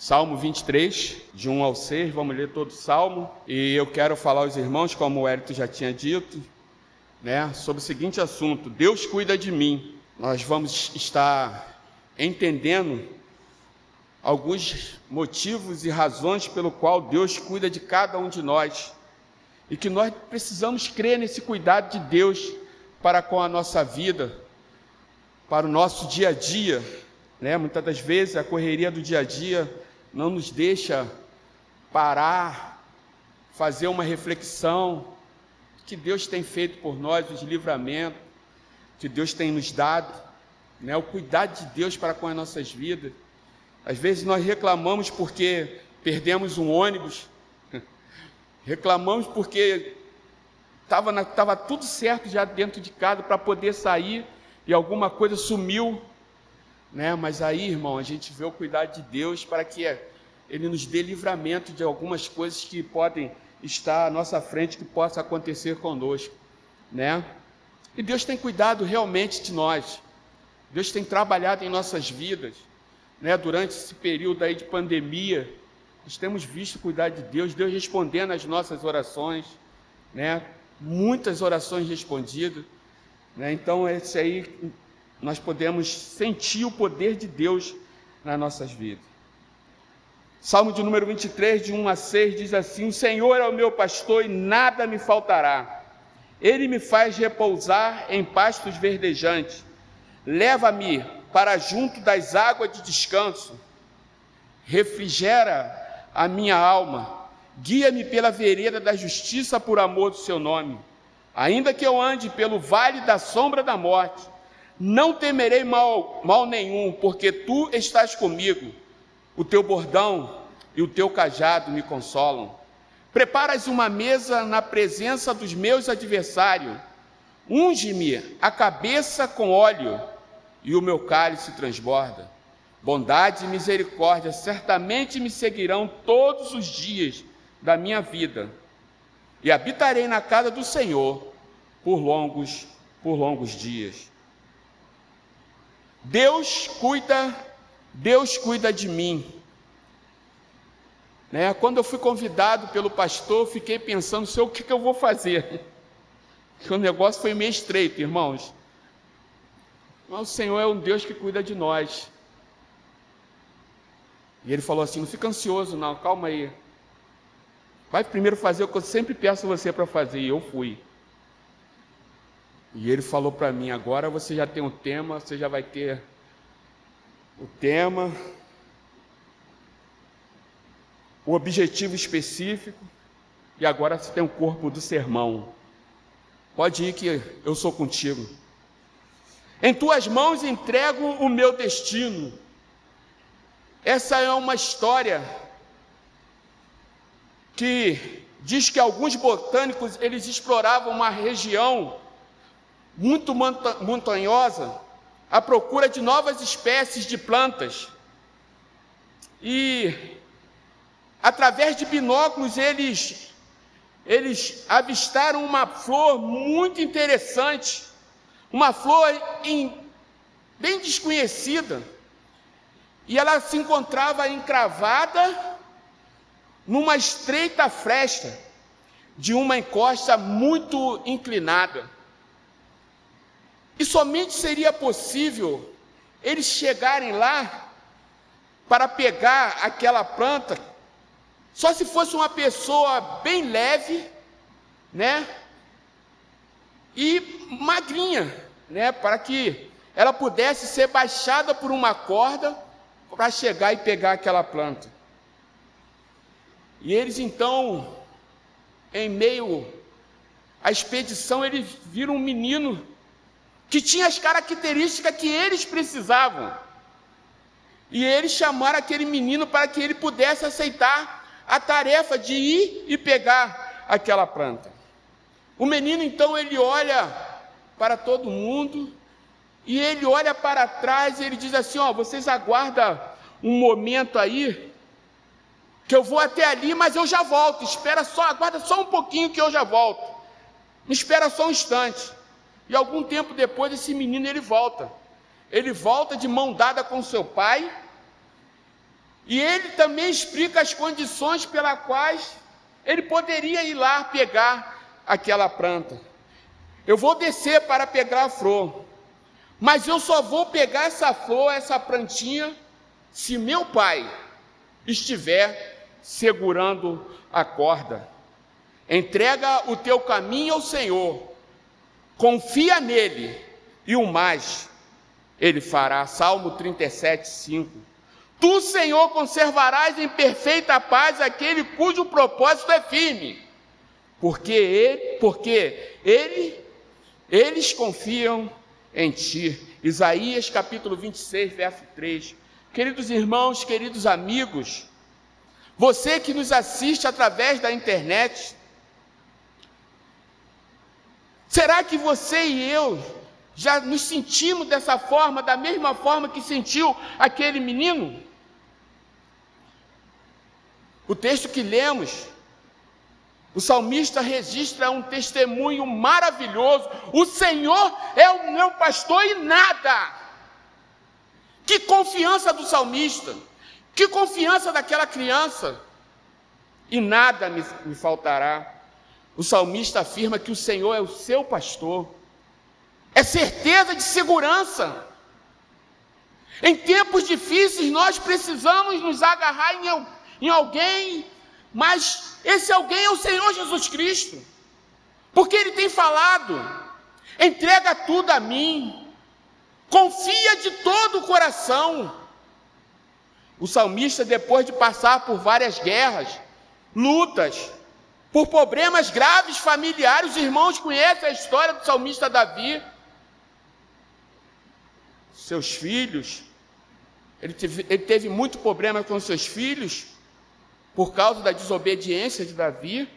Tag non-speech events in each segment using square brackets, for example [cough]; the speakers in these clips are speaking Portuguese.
Salmo 23, de 1 ao 6, vamos ler todo o salmo. E eu quero falar aos irmãos, como o Hérito já tinha dito, né, sobre o seguinte assunto: Deus cuida de mim. Nós vamos estar entendendo alguns motivos e razões pelo qual Deus cuida de cada um de nós. E que nós precisamos crer nesse cuidado de Deus para com a nossa vida, para o nosso dia a dia. Né? Muitas das vezes a correria do dia a dia não nos deixa parar, fazer uma reflexão que Deus tem feito por nós, os livramentos que Deus tem nos dado, né? o cuidado de Deus para com as nossas vidas. Às vezes nós reclamamos porque perdemos um ônibus, [laughs] reclamamos porque estava tava tudo certo já dentro de casa para poder sair e alguma coisa sumiu, né? Mas aí, irmão, a gente vê o cuidado de Deus para que Ele nos dê livramento de algumas coisas que podem estar à nossa frente, que possa acontecer conosco, né? E Deus tem cuidado realmente de nós. Deus tem trabalhado em nossas vidas, né? Durante esse período aí de pandemia, nós temos visto o cuidado de Deus, Deus respondendo às nossas orações, né? Muitas orações respondidas, né? Então esse aí nós podemos sentir o poder de Deus nas nossas vidas. Salmo de número 23, de 1 a 6, diz assim: O Senhor é o meu pastor e nada me faltará. Ele me faz repousar em pastos verdejantes. Leva-me para junto das águas de descanso. Refrigera a minha alma. Guia-me pela vereda da justiça por amor do seu nome. Ainda que eu ande pelo vale da sombra da morte, não temerei mal, mal nenhum, porque tu estás comigo. O teu bordão e o teu cajado me consolam. Preparas uma mesa na presença dos meus adversários. Unge-me a cabeça com óleo e o meu cálice transborda. Bondade e misericórdia certamente me seguirão todos os dias da minha vida, e habitarei na casa do Senhor por longos, por longos dias. Deus cuida, Deus cuida de mim. Né? Quando eu fui convidado pelo pastor, fiquei pensando, sei o que, que eu vou fazer. Que [laughs] o negócio foi meio estreito, irmãos. Mas o Senhor é um Deus que cuida de nós. E ele falou assim: não fica ansioso, não, calma aí. Vai primeiro fazer o que eu sempre peço você para fazer. E eu fui. E ele falou para mim: agora você já tem um tema, você já vai ter o tema, o objetivo específico, e agora você tem o corpo do sermão. Pode ir que eu sou contigo. Em tuas mãos entrego o meu destino. Essa é uma história que diz que alguns botânicos eles exploravam uma região muito montanhosa, à procura de novas espécies de plantas. E através de binóculos eles eles avistaram uma flor muito interessante, uma flor em, bem desconhecida. E ela se encontrava encravada numa estreita fresta de uma encosta muito inclinada. E somente seria possível eles chegarem lá para pegar aquela planta, só se fosse uma pessoa bem leve, né? E magrinha, né? Para que ela pudesse ser baixada por uma corda para chegar e pegar aquela planta. E eles então, em meio à expedição, eles viram um menino que tinha as características que eles precisavam. E eles chamaram aquele menino para que ele pudesse aceitar a tarefa de ir e pegar aquela planta. O menino então ele olha para todo mundo e ele olha para trás e ele diz assim: Ó, vocês aguardam um momento aí, que eu vou até ali, mas eu já volto. Espera só, aguarda só um pouquinho que eu já volto. Me espera só um instante. E algum tempo depois esse menino ele volta. Ele volta de mão dada com seu pai. E ele também explica as condições pelas quais ele poderia ir lá pegar aquela planta. Eu vou descer para pegar a flor, mas eu só vou pegar essa flor, essa plantinha, se meu pai estiver segurando a corda. Entrega o teu caminho ao Senhor, confia nele, e o mais ele fará. Salmo 37, 5. Tu, Senhor, conservarás em perfeita paz aquele cujo propósito é firme, porque ele, porque ele, eles confiam em ti. Isaías capítulo 26, verso 3. Queridos irmãos, queridos amigos, você que nos assiste através da internet, será que você e eu já nos sentimos dessa forma, da mesma forma que sentiu aquele menino? O texto que lemos, o salmista registra um testemunho maravilhoso: o Senhor é o meu pastor e nada. Que confiança do salmista! Que confiança daquela criança! E nada me, me faltará. O salmista afirma que o Senhor é o seu pastor. É certeza de segurança. Em tempos difíceis, nós precisamos nos agarrar em, em alguém, mas esse alguém é o Senhor Jesus Cristo, porque Ele tem falado: entrega tudo a mim, confia de todo o coração, o salmista, depois de passar por várias guerras, lutas, por problemas graves familiares, os irmãos conhecem a história do salmista Davi. Seus filhos, ele teve, ele teve muito problema com seus filhos, por causa da desobediência de Davi.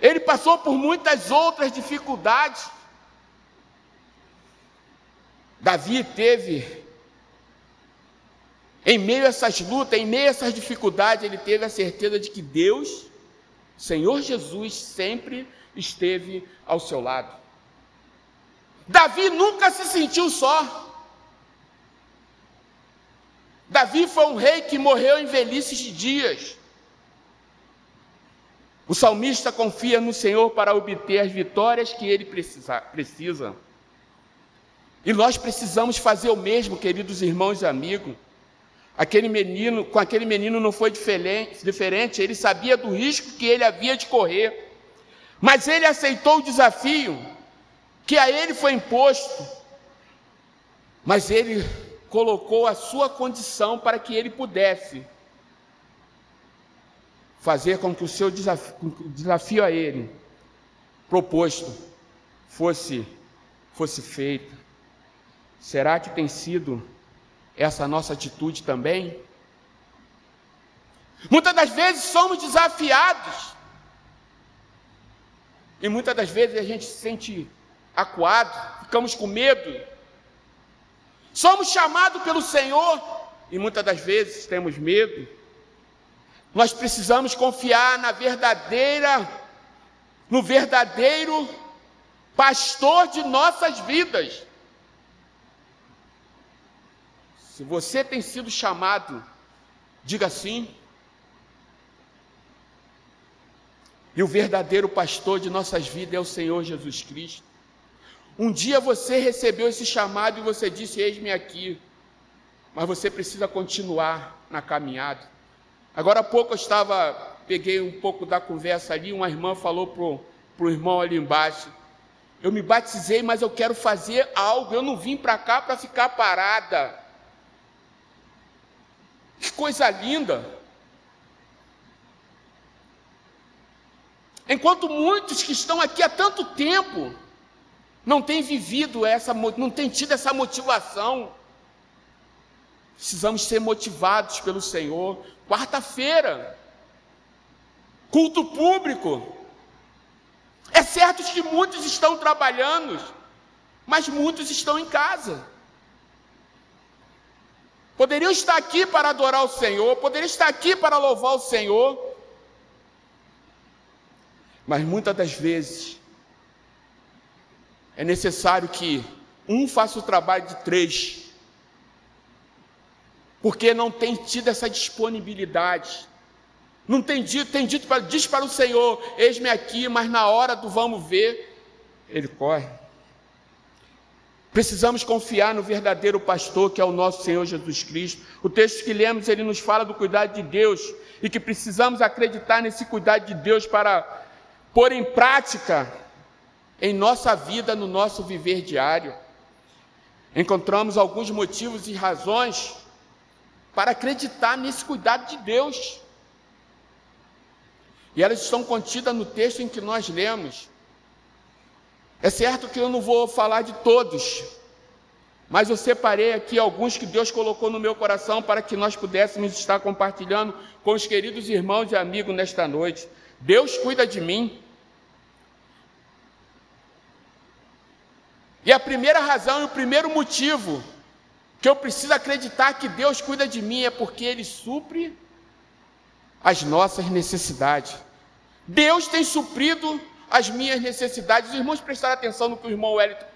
Ele passou por muitas outras dificuldades. Davi teve em meio a essas lutas, em meio a essas dificuldades, ele teve a certeza de que Deus, Senhor Jesus, sempre esteve ao seu lado. Davi nunca se sentiu só. Davi foi um rei que morreu em velhices de dias. O salmista confia no Senhor para obter as vitórias que ele precisa. precisa. E nós precisamos fazer o mesmo, queridos irmãos e amigos. Aquele menino, com aquele menino não foi diferente, ele sabia do risco que ele havia de correr. Mas ele aceitou o desafio que a ele foi imposto. Mas ele colocou a sua condição para que ele pudesse fazer com que o seu desafio, desafio a ele proposto fosse fosse feito. Será que tem sido essa nossa atitude também? Muitas das vezes somos desafiados, e muitas das vezes a gente se sente acuado, ficamos com medo. Somos chamados pelo Senhor, e muitas das vezes temos medo. Nós precisamos confiar na verdadeira, no verdadeiro pastor de nossas vidas. Se você tem sido chamado, diga sim. E o verdadeiro pastor de nossas vidas é o Senhor Jesus Cristo. Um dia você recebeu esse chamado e você disse: Eis-me aqui. Mas você precisa continuar na caminhada. Agora há pouco eu estava, peguei um pouco da conversa ali, uma irmã falou para o irmão ali embaixo: Eu me batizei, mas eu quero fazer algo, eu não vim para cá para ficar parada. Que coisa linda! Enquanto muitos que estão aqui há tanto tempo não têm vivido essa, não têm tido essa motivação, precisamos ser motivados pelo Senhor. Quarta-feira, culto público. É certo que muitos estão trabalhando, mas muitos estão em casa. Poderiam estar aqui para adorar o Senhor, poderiam estar aqui para louvar o Senhor, mas muitas das vezes é necessário que um faça o trabalho de três, porque não tem tido essa disponibilidade. Não tem dito, tem dito para, diz para o Senhor: eis-me aqui, mas na hora do vamos ver, ele corre. Precisamos confiar no verdadeiro pastor, que é o nosso Senhor Jesus Cristo. O texto que lemos, ele nos fala do cuidado de Deus e que precisamos acreditar nesse cuidado de Deus para pôr em prática em nossa vida, no nosso viver diário. Encontramos alguns motivos e razões para acreditar nesse cuidado de Deus. E elas estão contidas no texto em que nós lemos. É certo que eu não vou falar de todos, mas eu separei aqui alguns que Deus colocou no meu coração para que nós pudéssemos estar compartilhando com os queridos irmãos e amigos nesta noite. Deus cuida de mim. E a primeira razão e o primeiro motivo que eu preciso acreditar que Deus cuida de mim é porque Ele supre as nossas necessidades. Deus tem suprido as minhas necessidades. Os irmãos prestaram atenção no que o irmão Wellington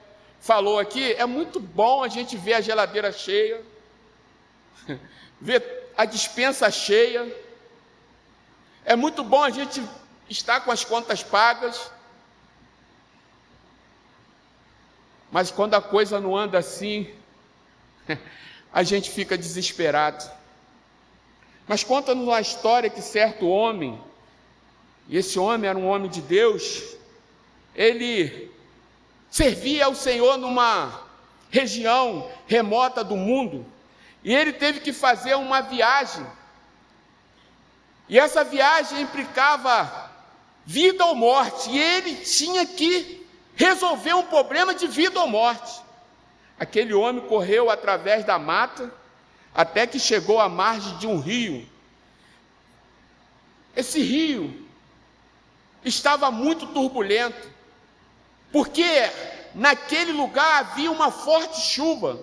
falou aqui. É muito bom a gente ver a geladeira cheia, [laughs] ver a dispensa cheia. É muito bom a gente estar com as contas pagas. Mas quando a coisa não anda assim, [laughs] a gente fica desesperado. Mas conta-nos uma história que certo homem e esse homem era um homem de Deus, ele servia ao Senhor numa região remota do mundo, e ele teve que fazer uma viagem. E essa viagem implicava vida ou morte, e ele tinha que resolver um problema de vida ou morte. Aquele homem correu através da mata até que chegou à margem de um rio. Esse rio estava muito turbulento, porque naquele lugar havia uma forte chuva.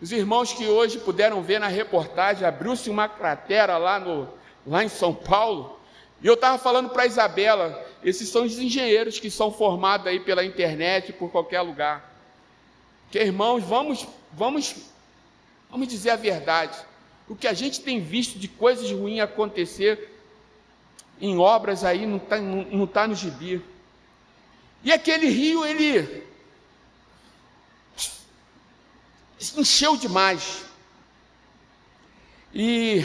Os irmãos que hoje puderam ver na reportagem, abriu-se uma cratera lá, no, lá em São Paulo, e eu estava falando para a Isabela, esses são os engenheiros que são formados aí pela internet, por qualquer lugar. Que irmãos, vamos, vamos, vamos dizer a verdade. O que a gente tem visto de coisas ruins acontecer em obras aí, não está não, tá no gibi. E aquele rio, ele encheu demais. E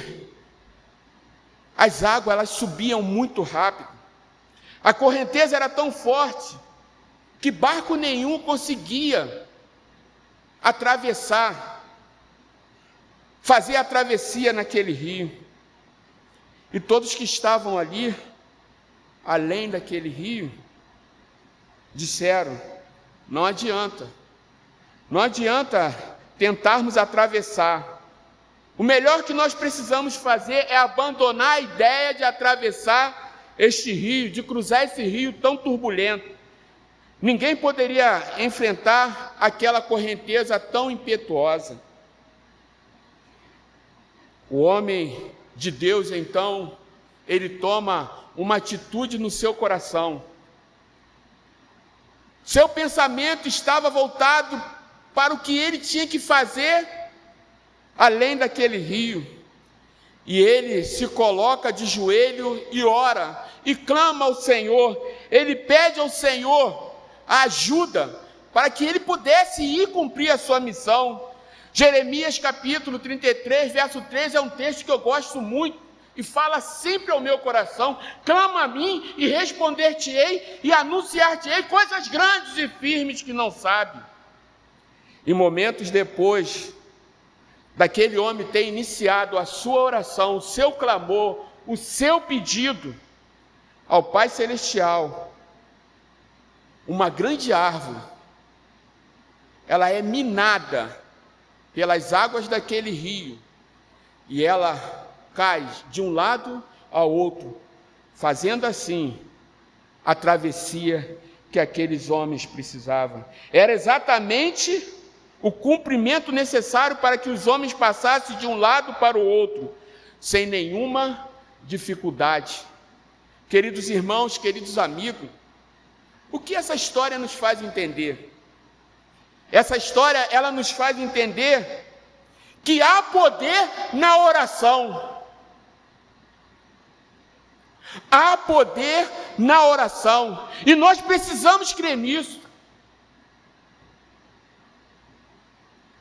as águas elas subiam muito rápido. A correnteza era tão forte que barco nenhum conseguia atravessar, fazer a travessia naquele rio. E todos que estavam ali, além daquele rio, disseram: não adianta, não adianta tentarmos atravessar. O melhor que nós precisamos fazer é abandonar a ideia de atravessar este rio, de cruzar esse rio tão turbulento. Ninguém poderia enfrentar aquela correnteza tão impetuosa. O homem de Deus, então, ele toma uma atitude no seu coração. Seu pensamento estava voltado para o que ele tinha que fazer além daquele rio. E ele se coloca de joelho e ora, e clama ao Senhor. Ele pede ao Senhor a ajuda para que ele pudesse ir cumprir a sua missão. Jeremias capítulo 33, verso 3 é um texto que eu gosto muito e fala sempre ao meu coração: clama a mim e responder-te-ei e anunciar-te-ei coisas grandes e firmes que não sabe. E momentos depois daquele homem ter iniciado a sua oração, o seu clamor, o seu pedido ao Pai Celestial, uma grande árvore, ela é minada pelas águas daquele rio, e ela cai de um lado ao outro, fazendo assim a travessia que aqueles homens precisavam. Era exatamente o cumprimento necessário para que os homens passassem de um lado para o outro, sem nenhuma dificuldade. Queridos irmãos, queridos amigos, o que essa história nos faz entender? Essa história ela nos faz entender que há poder na oração. Há poder na oração. E nós precisamos crer nisso.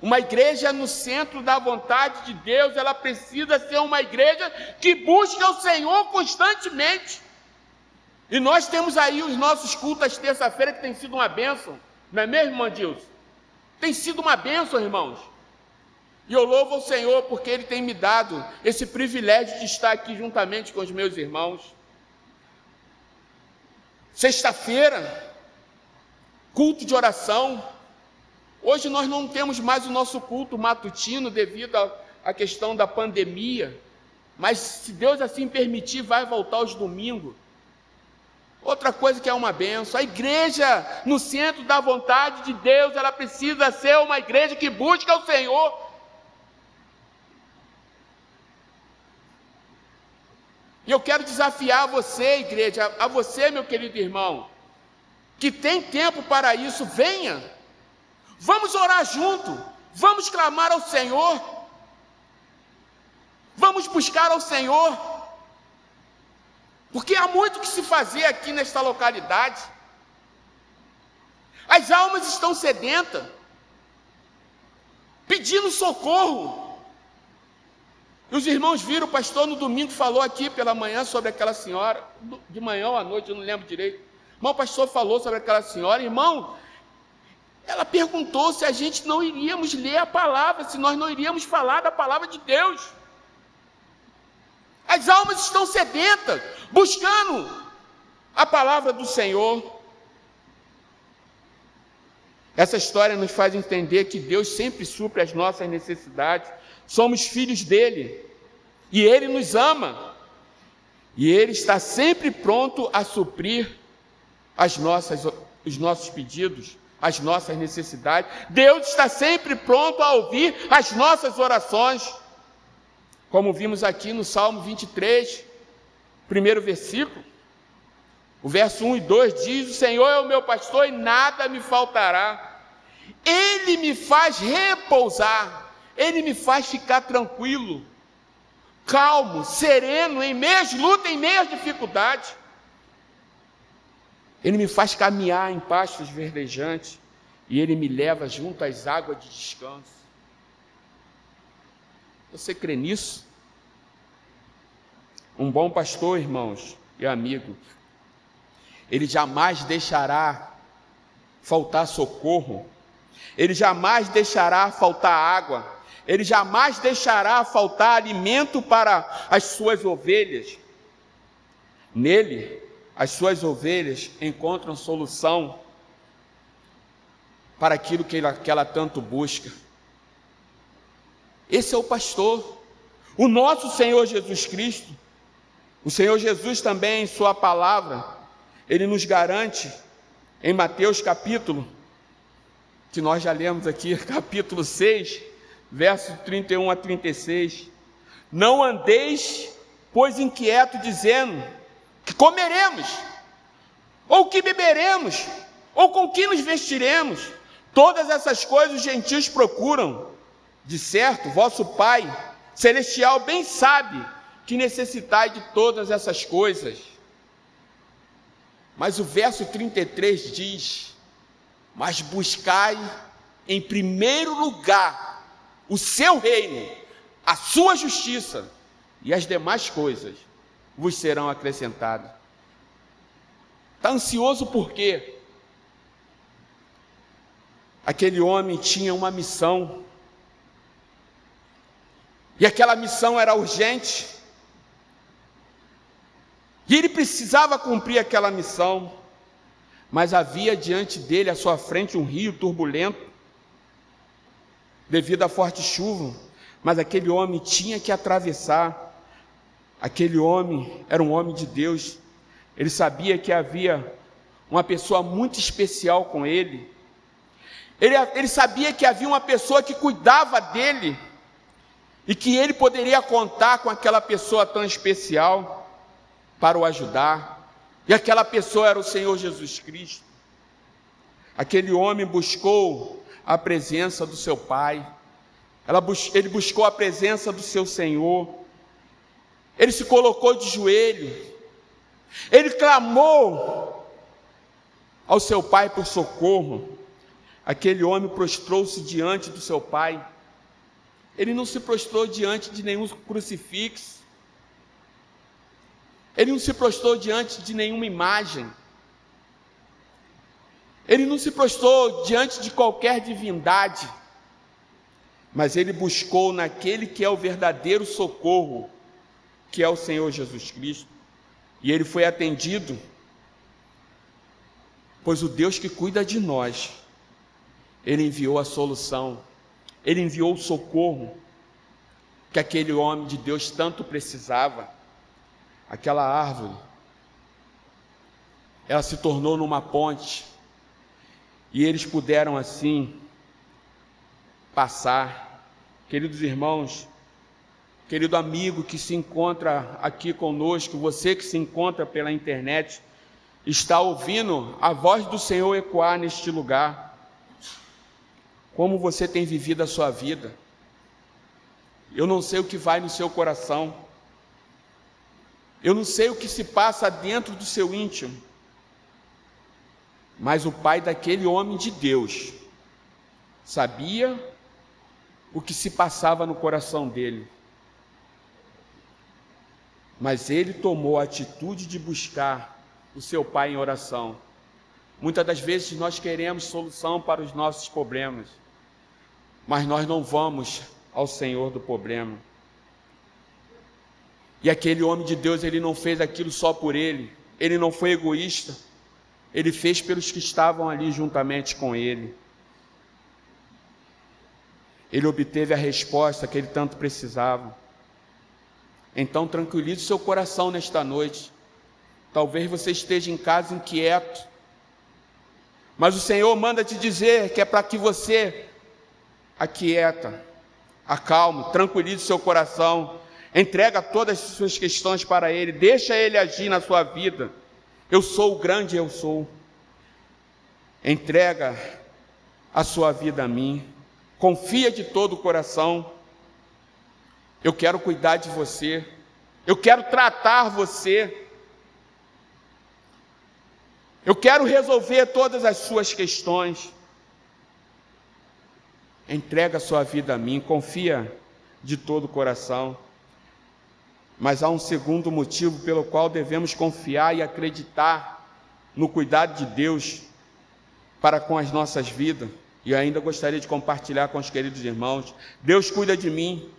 Uma igreja no centro da vontade de Deus, ela precisa ser uma igreja que busca o Senhor constantemente. E nós temos aí os nossos cultos terça-feira que tem sido uma bênção, não é mesmo, irmão Dilson? Tem sido uma bênção, irmãos. E eu louvo o Senhor porque Ele tem me dado esse privilégio de estar aqui juntamente com os meus irmãos. Sexta-feira, culto de oração. Hoje nós não temos mais o nosso culto matutino devido à questão da pandemia, mas se Deus assim permitir, vai voltar aos domingos. Outra coisa que é uma benção, a igreja no centro da vontade de Deus, ela precisa ser uma igreja que busca o Senhor. E eu quero desafiar você, igreja, a você, meu querido irmão, que tem tempo para isso, venha. Vamos orar junto, vamos clamar ao Senhor, vamos buscar ao Senhor, porque há muito que se fazer aqui nesta localidade. As almas estão sedentas, pedindo socorro. E os irmãos viram, o pastor no domingo falou aqui pela manhã sobre aquela senhora, de manhã ou à noite, eu não lembro direito. Irmão, o pastor falou sobre aquela senhora, irmão, ela perguntou se a gente não iríamos ler a palavra, se nós não iríamos falar da palavra de Deus. As almas estão sedentas, buscando a palavra do Senhor. Essa história nos faz entender que Deus sempre supre as nossas necessidades somos filhos dele, e ele nos ama, e ele está sempre pronto a suprir as nossas, os nossos pedidos, as nossas necessidades. Deus está sempre pronto a ouvir as nossas orações, como vimos aqui no Salmo 23, primeiro versículo. O verso 1 e 2 diz: O Senhor é o meu pastor e nada me faltará. Ele me faz repousar ele me faz ficar tranquilo, calmo, sereno, em meio às lutas, em meio às dificuldades. Ele me faz caminhar em pastos verdejantes e ele me leva junto às águas de descanso. Você crê nisso? Um bom pastor, irmãos e amigo, ele jamais deixará faltar socorro, ele jamais deixará faltar água, ele jamais deixará faltar alimento para as suas ovelhas. Nele, as suas ovelhas encontram solução para aquilo que ela, que ela tanto busca. Esse é o pastor, o nosso Senhor Jesus Cristo. O Senhor Jesus também, em Sua palavra, Ele nos garante, em Mateus capítulo, que nós já lemos aqui, [laughs] capítulo 6, versos 31 a 36. Não andeis, pois inquieto, dizendo que comeremos, ou que beberemos, ou com que nos vestiremos. Todas essas coisas os gentios procuram. De certo, vosso Pai celestial bem sabe que necessitai de todas essas coisas. Mas o verso 33 diz: Mas buscai em primeiro lugar o seu reino, a sua justiça e as demais coisas vos serão acrescentadas. Está ansioso por quê? Aquele homem tinha uma missão, e aquela missão era urgente, e ele precisava cumprir aquela missão, mas havia diante dele, à sua frente, um rio turbulento, devido à forte chuva, mas aquele homem tinha que atravessar. Aquele homem era um homem de Deus. Ele sabia que havia uma pessoa muito especial com ele. Ele, ele sabia que havia uma pessoa que cuidava dele e que ele poderia contar com aquela pessoa tão especial para o ajudar. E aquela pessoa era o Senhor Jesus Cristo. Aquele homem buscou a presença do seu pai. ele buscou a presença do seu Senhor, ele se colocou de joelho, ele clamou ao seu pai por socorro. Aquele homem prostrou-se diante do seu pai. Ele não se prostrou diante de nenhum crucifixo. Ele não se prostrou diante de nenhuma imagem. Ele não se prostrou diante de qualquer divindade. Mas ele buscou naquele que é o verdadeiro socorro, que é o Senhor Jesus Cristo. E ele foi atendido, pois o Deus que cuida de nós, ele enviou a solução, ele enviou o socorro que aquele homem de Deus tanto precisava. Aquela árvore, ela se tornou numa ponte, e eles puderam assim passar. Queridos irmãos, querido amigo que se encontra aqui conosco, você que se encontra pela internet, está ouvindo a voz do Senhor ecoar neste lugar. Como você tem vivido a sua vida? Eu não sei o que vai no seu coração. Eu não sei o que se passa dentro do seu íntimo. Mas o pai daquele homem de Deus sabia o que se passava no coração dele mas ele tomou a atitude de buscar o seu pai em oração. Muitas das vezes nós queremos solução para os nossos problemas, mas nós não vamos ao Senhor do problema. E aquele homem de Deus, ele não fez aquilo só por ele, ele não foi egoísta, ele fez pelos que estavam ali juntamente com ele. Ele obteve a resposta que ele tanto precisava. Então tranquilize seu coração nesta noite. Talvez você esteja em casa inquieto, mas o Senhor manda te dizer que é para que você aquieta, acalme, tranquilize seu coração, entrega todas as suas questões para Ele, deixa Ele agir na sua vida. Eu sou o grande eu sou. Entrega a sua vida a mim, confia de todo o coração eu quero cuidar de você. Eu quero tratar você. Eu quero resolver todas as suas questões. Entrega a sua vida a mim, confia de todo o coração. Mas há um segundo motivo pelo qual devemos confiar e acreditar no cuidado de Deus para com as nossas vidas. E ainda gostaria de compartilhar com os queridos irmãos. Deus cuida de mim.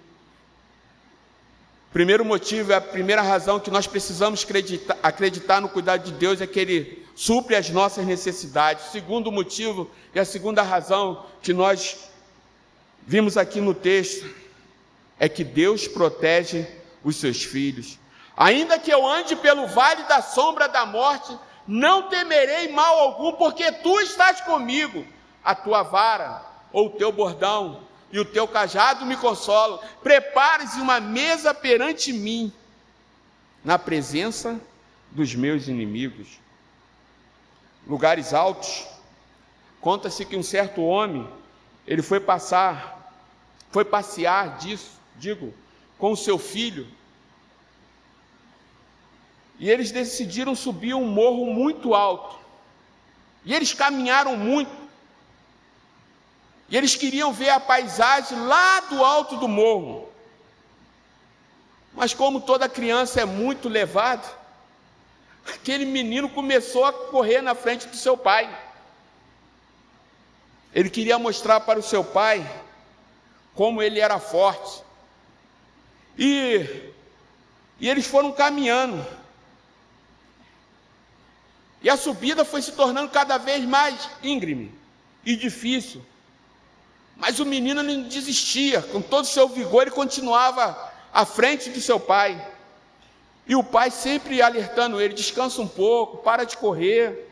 Primeiro motivo, a primeira razão que nós precisamos acreditar, acreditar no cuidado de Deus é que Ele supre as nossas necessidades. segundo motivo e a segunda razão que nós vimos aqui no texto é que Deus protege os seus filhos. Ainda que eu ande pelo vale da sombra da morte, não temerei mal algum, porque tu estás comigo. A tua vara ou o teu bordão e o teu cajado me consola. Prepares uma mesa perante mim, na presença dos meus inimigos. Lugares altos. Conta-se que um certo homem, ele foi passar, foi passear disso, digo, com o seu filho. E eles decidiram subir um morro muito alto. E eles caminharam muito. E eles queriam ver a paisagem lá do alto do morro. Mas como toda criança é muito levada, aquele menino começou a correr na frente do seu pai. Ele queria mostrar para o seu pai como ele era forte. E, e eles foram caminhando. E a subida foi se tornando cada vez mais íngreme e difícil. Mas o menino não desistia, com todo o seu vigor, ele continuava à frente do seu pai. E o pai sempre alertando ele: descansa um pouco, para de correr.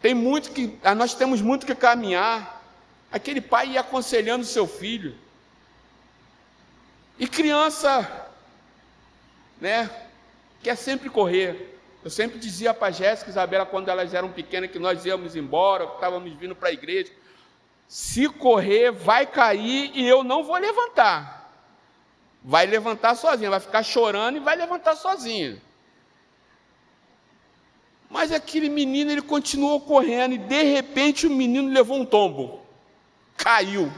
Tem muito que, nós temos muito que caminhar. Aquele pai ia aconselhando seu filho. E criança, né, quer sempre correr. Eu sempre dizia para Jéssica e Isabela, quando elas eram pequenas, que nós íamos embora, que estávamos vindo para a igreja. Se correr, vai cair e eu não vou levantar. Vai levantar sozinha, vai ficar chorando e vai levantar sozinha. Mas aquele menino, ele continuou correndo e de repente o menino levou um tombo. Caiu.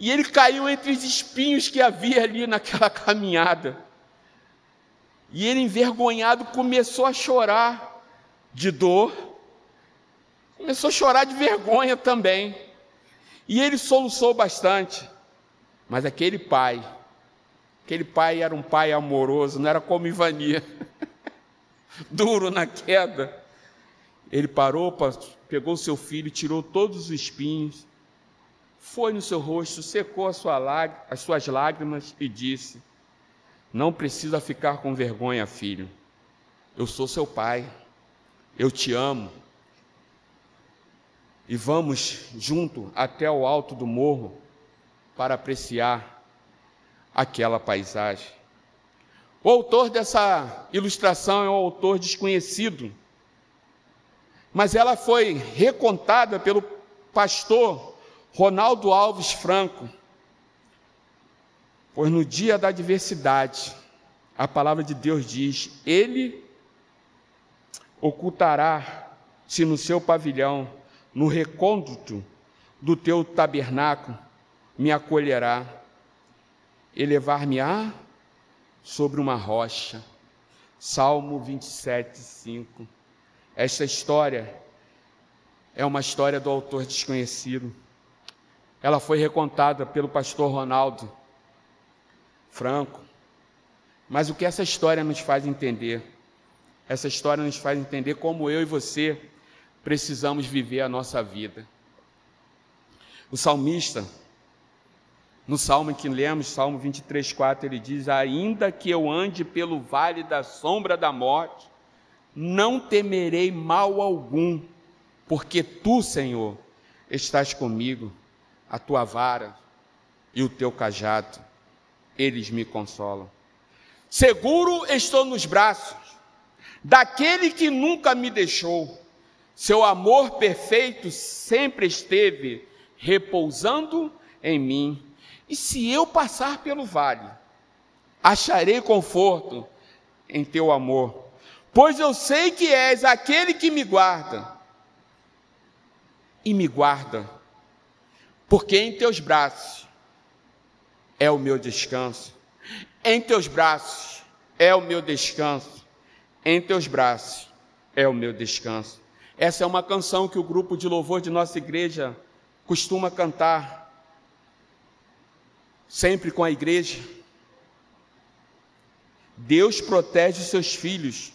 E ele caiu entre os espinhos que havia ali naquela [laughs] caminhada. E ele, envergonhado, começou a chorar de dor, começou a chorar de vergonha também. E ele soluçou bastante. Mas aquele pai, aquele pai era um pai amoroso, não era como Ivania, [laughs] duro na queda. Ele parou, pegou seu filho, tirou todos os espinhos, foi no seu rosto, secou sua as suas lágrimas e disse: Não precisa ficar com vergonha, filho. Eu sou seu pai. Eu te amo. E vamos junto até o alto do morro para apreciar aquela paisagem. O autor dessa ilustração é um autor desconhecido, mas ela foi recontada pelo pastor Ronaldo Alves Franco, pois no dia da adversidade, a palavra de Deus diz: Ele ocultará-se no seu pavilhão, no recôndito do teu tabernáculo, me acolherá, elevar-me-á sobre uma rocha. Salmo 27, 5. Esta história é uma história do autor desconhecido. Ela foi recontada pelo pastor Ronaldo Franco. Mas o que essa história nos faz entender? Essa história nos faz entender como eu e você precisamos viver a nossa vida. O salmista, no salmo que lemos, Salmo 23, 4, ele diz: Ainda que eu ande pelo vale da sombra da morte, não temerei mal algum, porque tu, Senhor, estás comigo a tua vara e o teu cajado, eles me consolam. Seguro estou nos braços daquele que nunca me deixou. Seu amor perfeito sempre esteve repousando em mim. E se eu passar pelo vale, acharei conforto em teu amor, pois eu sei que és aquele que me guarda e me guarda porque em teus braços é o meu descanso. Em teus braços é o meu descanso. Em teus braços é o meu descanso. Essa é uma canção que o grupo de louvor de nossa igreja costuma cantar sempre com a igreja. Deus protege os seus filhos,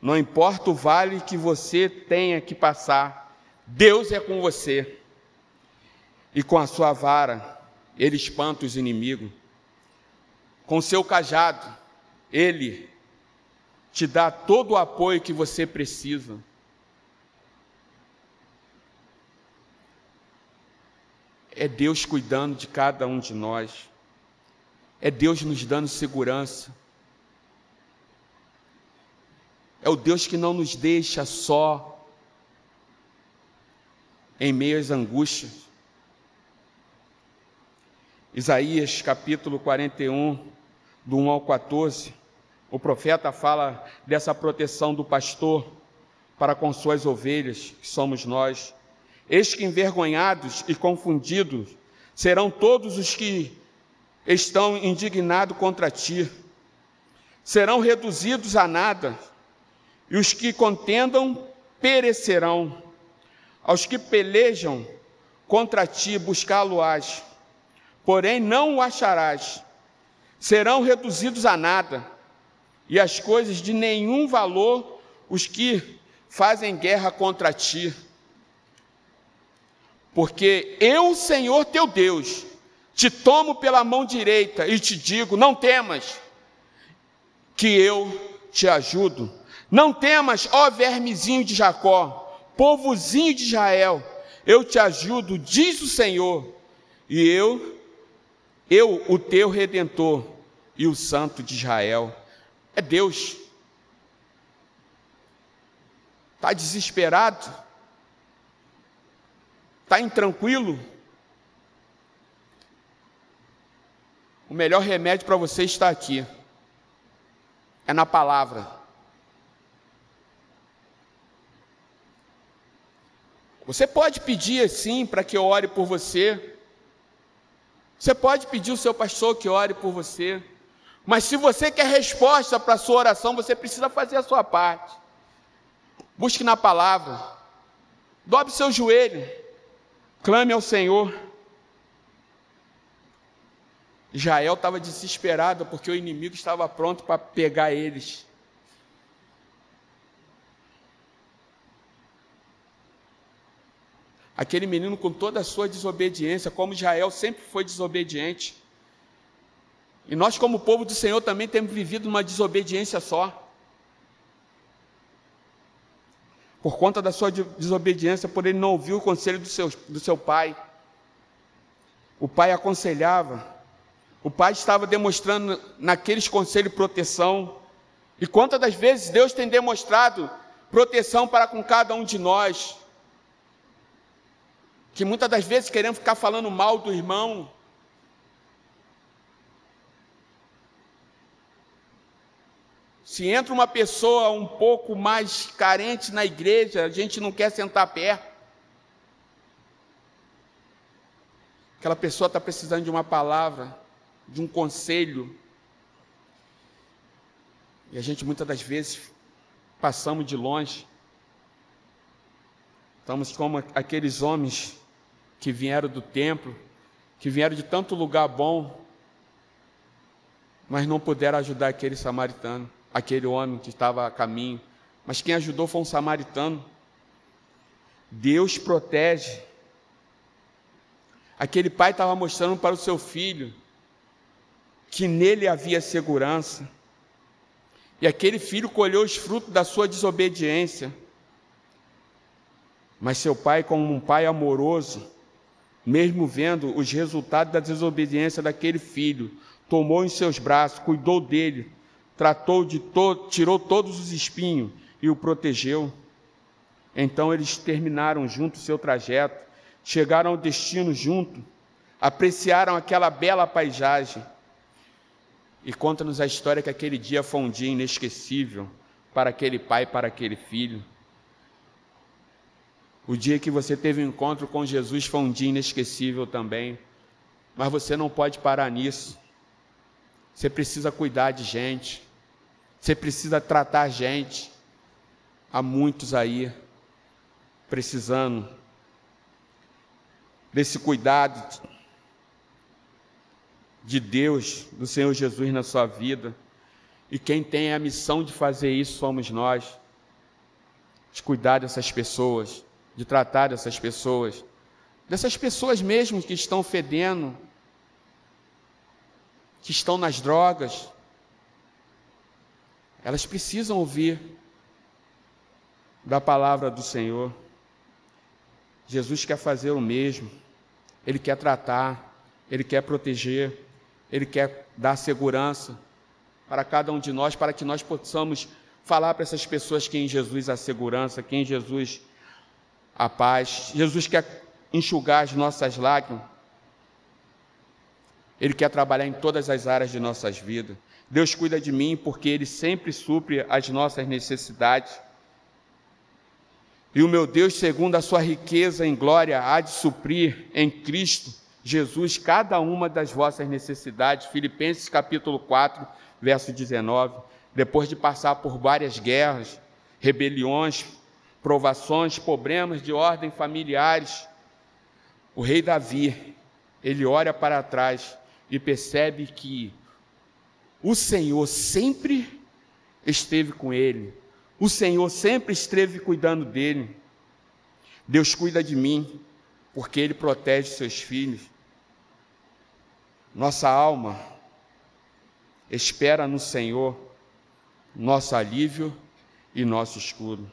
não importa o vale que você tenha que passar, Deus é com você e com a sua vara ele espanta os inimigos. Com seu cajado, ele te dá todo o apoio que você precisa. É Deus cuidando de cada um de nós. É Deus nos dando segurança. É o Deus que não nos deixa só em meio às angústias. Isaías capítulo 41, do 1 ao 14, o profeta fala dessa proteção do pastor para com suas ovelhas, que somos nós. Eis que envergonhados e confundidos serão todos os que estão indignados contra ti, serão reduzidos a nada, e os que contendam perecerão. Aos que pelejam contra ti, buscá-lo-ás porém não o acharás. Serão reduzidos a nada, e as coisas de nenhum valor os que fazem guerra contra ti. Porque eu, Senhor teu Deus, te tomo pela mão direita e te digo: não temas, que eu te ajudo. Não temas, ó vermezinho de Jacó, povozinho de Israel, eu te ajudo, diz o Senhor, e eu eu, o teu redentor e o santo de Israel. É Deus. Está desesperado? Está intranquilo? O melhor remédio para você está aqui. É na palavra. Você pode pedir sim para que eu ore por você. Você pode pedir o seu pastor que ore por você. Mas se você quer resposta para a sua oração, você precisa fazer a sua parte. Busque na palavra. Dobre seu joelho. Clame ao Senhor. Israel estava desesperado porque o inimigo estava pronto para pegar eles. Aquele menino com toda a sua desobediência, como Israel sempre foi desobediente. E nós, como povo do Senhor, também temos vivido uma desobediência só. Por conta da sua desobediência, por ele não ouvir o conselho do seu, do seu pai. O pai aconselhava, o pai estava demonstrando naqueles conselhos proteção. E quantas das vezes Deus tem demonstrado proteção para com cada um de nós? Que muitas das vezes queremos ficar falando mal do irmão. Se entra uma pessoa um pouco mais carente na igreja, a gente não quer sentar perto. Aquela pessoa está precisando de uma palavra de um conselho. E a gente muitas das vezes passamos de longe. Estamos como aqueles homens que vieram do templo, que vieram de tanto lugar bom, mas não puderam ajudar aquele samaritano, aquele homem que estava a caminho. Mas quem ajudou foi um samaritano. Deus protege. Aquele pai estava mostrando para o seu filho que nele havia segurança. E aquele filho colheu os frutos da sua desobediência. Mas seu pai, como um pai amoroso, mesmo vendo os resultados da desobediência daquele filho, tomou em seus braços, cuidou dele, tratou de todo, tirou todos os espinhos e o protegeu. Então eles terminaram junto o seu trajeto, chegaram ao destino junto, apreciaram aquela bela paisagem e conta-nos a história que aquele dia foi um dia inesquecível para aquele pai para aquele filho. O dia que você teve um encontro com Jesus foi um dia inesquecível também. Mas você não pode parar nisso. Você precisa cuidar de gente. Você precisa tratar gente. Há muitos aí precisando desse cuidado de Deus, do Senhor Jesus na sua vida. E quem tem a missão de fazer isso somos nós. De cuidar dessas pessoas, de tratar dessas pessoas, dessas pessoas mesmo que estão fedendo, que estão nas drogas. Elas precisam ouvir da palavra do Senhor. Jesus quer fazer o mesmo. Ele quer tratar, ele quer proteger. Ele quer dar segurança para cada um de nós, para que nós possamos falar para essas pessoas que em Jesus há segurança, que em Jesus há paz. Jesus quer enxugar as nossas lágrimas. Ele quer trabalhar em todas as áreas de nossas vidas. Deus cuida de mim porque Ele sempre supre as nossas necessidades. E o meu Deus, segundo a sua riqueza em glória, há de suprir em Cristo Jesus cada uma das vossas necessidades. Filipenses capítulo 4, verso 19. Depois de passar por várias guerras, rebeliões, provações, problemas de ordem familiares, o rei Davi, ele olha para trás e percebe que o Senhor sempre esteve com ele. O Senhor sempre esteve cuidando dele. Deus cuida de mim, porque Ele protege seus filhos. Nossa alma espera no Senhor nosso alívio e nosso escudo.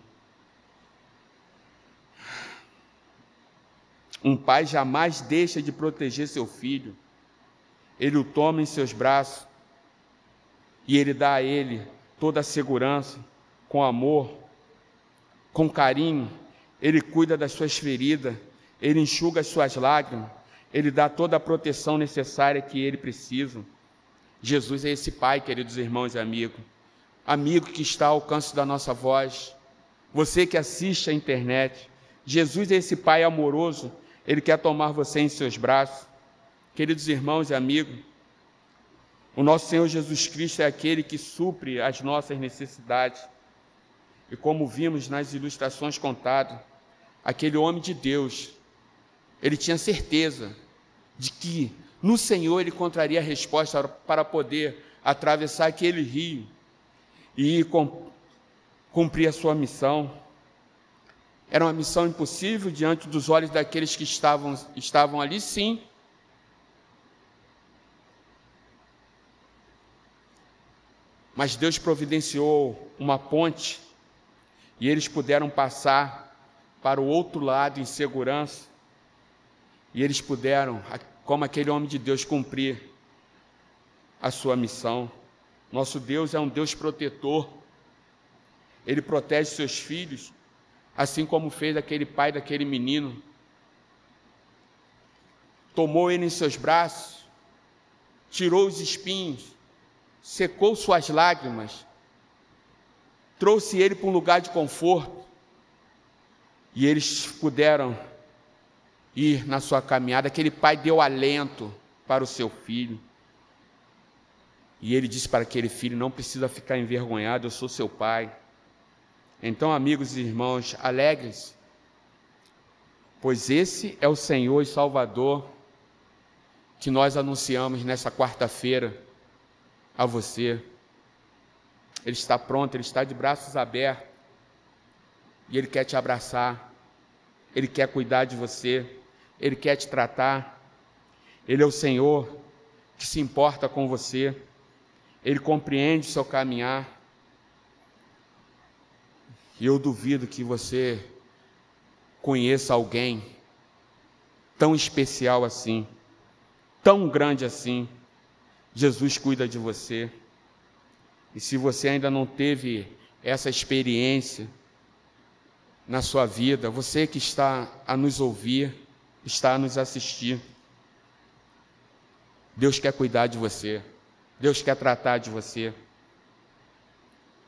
Um pai jamais deixa de proteger seu filho. Ele o toma em seus braços e ele dá a ele toda a segurança, com amor, com carinho. Ele cuida das suas feridas, Ele enxuga as suas lágrimas, Ele dá toda a proteção necessária que ele precisa. Jesus é esse Pai, queridos irmãos e amigos, amigo que está ao alcance da nossa voz, você que assiste à internet. Jesus é esse Pai amoroso, Ele quer tomar você em seus braços. Queridos irmãos e amigos, o nosso Senhor Jesus Cristo é aquele que supre as nossas necessidades. E como vimos nas ilustrações contadas, aquele homem de Deus, ele tinha certeza de que no Senhor ele encontraria a resposta para poder atravessar aquele rio e cumprir a sua missão. Era uma missão impossível diante dos olhos daqueles que estavam, estavam ali, sim. Mas Deus providenciou uma ponte e eles puderam passar para o outro lado em segurança. E eles puderam, como aquele homem de Deus, cumprir a sua missão. Nosso Deus é um Deus protetor. Ele protege seus filhos, assim como fez aquele pai daquele menino. Tomou ele em seus braços, tirou os espinhos, secou suas lágrimas, trouxe ele para um lugar de conforto, e eles puderam ir na sua caminhada. Aquele pai deu alento para o seu filho. E ele disse para aquele filho: Não precisa ficar envergonhado, eu sou seu pai. Então, amigos e irmãos, alegres, pois esse é o Senhor e Salvador que nós anunciamos nessa quarta-feira a você. Ele está pronto, ele está de braços abertos e ele quer te abraçar, ele quer cuidar de você, ele quer te tratar. Ele é o Senhor que se importa com você, ele compreende o seu caminhar. E eu duvido que você conheça alguém tão especial assim, tão grande assim. Jesus cuida de você. E se você ainda não teve essa experiência na sua vida, você que está a nos ouvir, está a nos assistir, Deus quer cuidar de você, Deus quer tratar de você,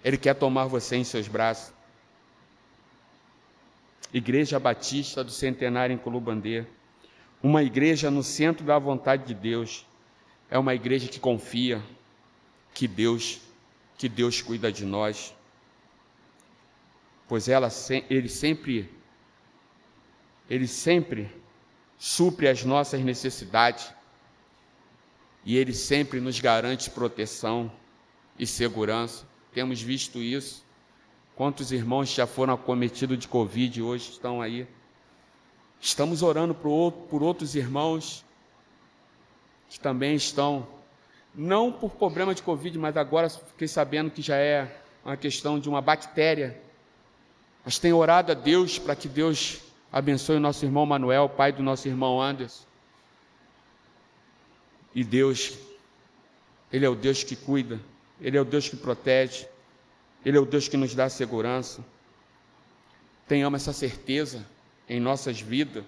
Ele quer tomar você em seus braços. Igreja Batista do Centenário em Colubandê, uma igreja no centro da vontade de Deus, é uma igreja que confia que Deus, que Deus cuida de nós, pois ela, ele sempre, ele sempre supre as nossas necessidades. E ele sempre nos garante proteção e segurança. Temos visto isso Quantos irmãos já foram acometidos de Covid e hoje estão aí? Estamos orando por outros irmãos que também estão, não por problema de Covid, mas agora fiquei sabendo que já é uma questão de uma bactéria. Mas tem orado a Deus para que Deus abençoe o nosso irmão Manuel, pai do nosso irmão Anderson. E Deus, Ele é o Deus que cuida, Ele é o Deus que protege. Ele é o Deus que nos dá segurança. Tenhamos essa certeza em nossas vidas.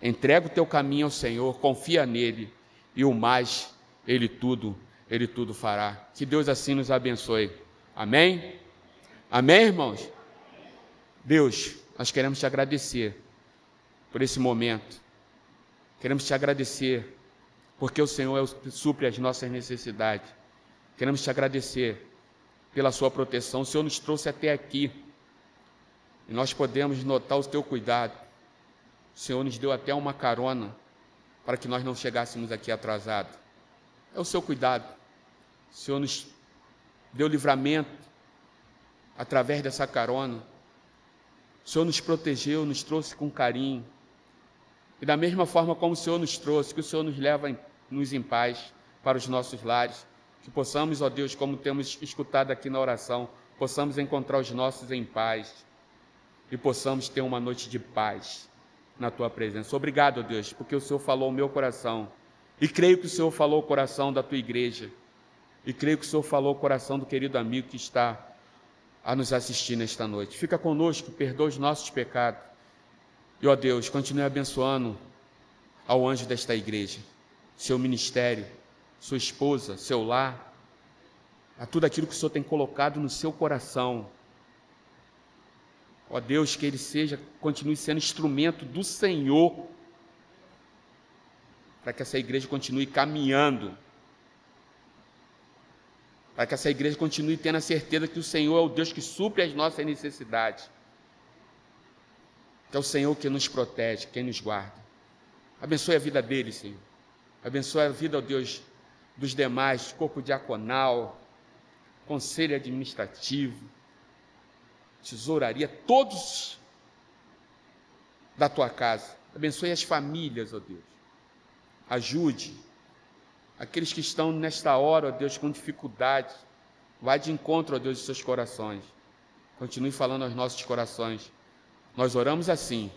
Entrega o teu caminho ao Senhor, confia nele e o mais ele tudo, ele tudo fará. Que Deus assim nos abençoe. Amém? Amém, irmãos? Deus, nós queremos te agradecer por esse momento. Queremos te agradecer porque o Senhor é supre as nossas necessidades. Queremos te agradecer pela sua proteção. O Senhor nos trouxe até aqui. E nós podemos notar o teu cuidado. O Senhor nos deu até uma carona para que nós não chegássemos aqui atrasados. É o seu cuidado. O Senhor nos deu livramento através dessa carona. O Senhor nos protegeu, nos trouxe com carinho. E da mesma forma como o Senhor nos trouxe, que o Senhor nos leva nos em paz para os nossos lares. Que possamos, ó Deus, como temos escutado aqui na oração, possamos encontrar os nossos em paz e possamos ter uma noite de paz na tua presença. Obrigado, ó Deus, porque o Senhor falou o meu coração. E creio que o Senhor falou o coração da tua igreja. E creio que o Senhor falou o coração do querido amigo que está a nos assistir nesta noite. Fica conosco, perdoa os nossos pecados. E, ó Deus, continue abençoando ao anjo desta igreja, seu ministério, sua esposa, seu lar, a tudo aquilo que o Senhor tem colocado no seu coração. Ó Deus, que ele seja, continue sendo instrumento do Senhor, para que essa igreja continue caminhando, para que essa igreja continue tendo a certeza que o Senhor é o Deus que supre as nossas necessidades, que é o Senhor que nos protege, quem nos guarda. Abençoe a vida deles, Senhor. Abençoe a vida, ó Deus, dos demais, corpo diaconal, conselho administrativo, tesouraria, todos da tua casa. Abençoe as famílias, ó Deus. Ajude aqueles que estão nesta hora, ó Deus, com dificuldade. Vai de encontro, ó Deus, de seus corações. Continue falando aos nossos corações. Nós oramos assim,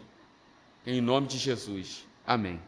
em nome de Jesus. Amém.